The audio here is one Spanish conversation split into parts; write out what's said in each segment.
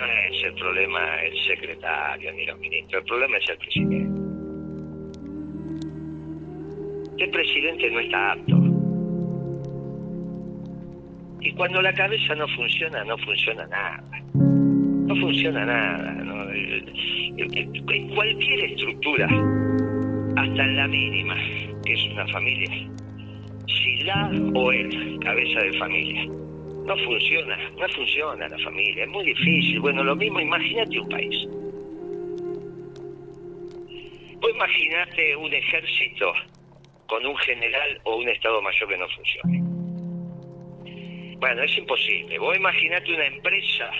No es el problema el secretario ni los ministros, el problema es el presidente. El presidente no está apto. Y cuando la cabeza no funciona, no funciona nada. No funciona nada. ¿no? Cualquier estructura, hasta en la mínima, que es una familia, si la o él, cabeza de familia, no funciona, no funciona la familia, es muy difícil. Bueno, lo mismo, imagínate un país. Vos imaginate un ejército con un general o un Estado Mayor que no funcione. Bueno, es imposible. Vos imaginate una empresa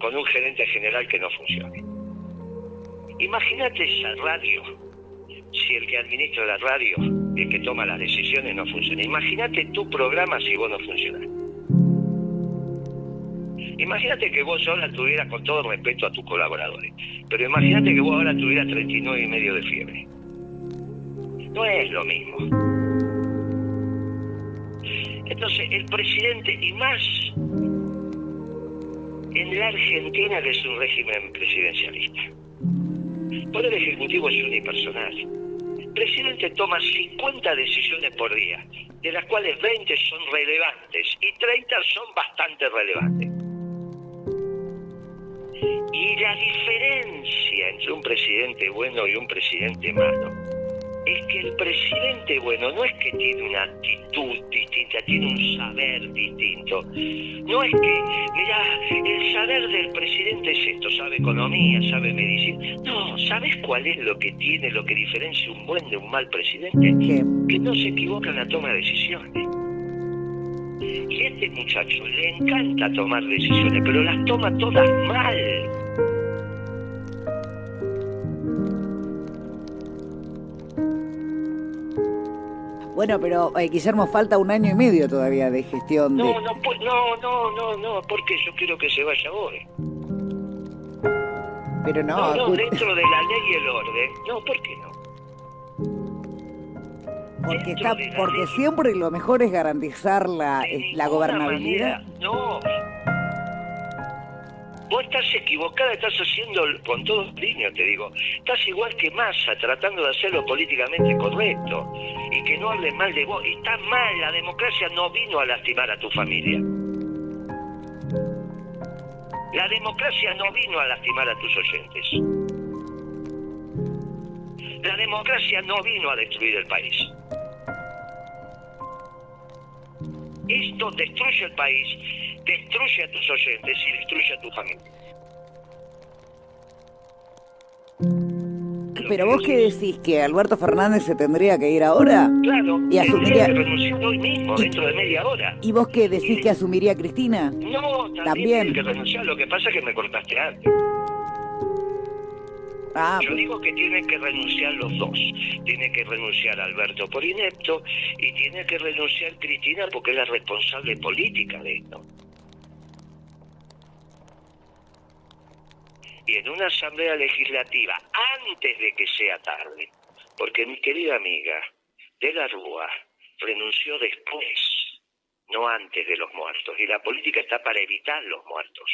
con un gerente general que no funcione. Imagínate esa radio, si el que administra la radio, el que toma las decisiones no funciona. Imagínate tu programa si vos no funcionás. Imagínate que vos ahora tuvieras, con todo respeto a tus colaboradores, pero imagínate que vos ahora tuvieras 39 y medio de fiebre. No es lo mismo. Entonces, el presidente, y más en la Argentina, que es un régimen presidencialista, Poder Ejecutivo es unipersonal. El presidente toma 50 decisiones por día, de las cuales 20 son relevantes y 30 son bastante relevantes. Y la diferencia entre un presidente bueno y un presidente malo es que el presidente bueno no es que tiene una actitud distinta, tiene un saber distinto. No es que, mira, el saber del presidente es esto, sabe economía, sabe medicina. No, ¿sabes cuál es lo que tiene, lo que diferencia un buen de un mal presidente? Que no se equivoca en la toma de decisiones. Y a este muchacho le encanta tomar decisiones, pero las toma todas mal. Bueno, pero eh, Guillermo, falta un año y medio todavía de gestión. No, de... no, pues, no, no, no, no, porque yo quiero que se vaya hoy. Pero no, No, dentro de la ley y el orden. No, ¿por qué no? porque dentro está, porque ley. siempre lo mejor es garantizar la, De eh, la gobernabilidad. manera. No. Vos estás equivocada, estás haciendo, con todo cariño te digo, estás igual que Massa, tratando de hacerlo políticamente correcto y que no hable mal de vos. Y está mal, la democracia no vino a lastimar a tu familia. La democracia no vino a lastimar a tus oyentes. La democracia no vino a destruir el país. Esto destruye el país, destruye a tus oyentes y destruye a tu familia. Pero vos qué decís, que Alberto Fernández se tendría que ir ahora? Claro, Y asumiría- que hoy mismo, dentro de media hora. ¿Y vos qué decís que asumiría Cristina? No, también, También. tiene que renunciar. Lo que pasa es que me cortaste antes. Ah, Yo digo que tienen que renunciar los dos. Tiene que renunciar Alberto por inepto y tiene que renunciar Cristina porque es la responsable política de esto. Y en una asamblea legislativa, antes de que sea tarde, porque mi querida amiga de la Rúa renunció después, no antes de los muertos, y la política está para evitar los muertos.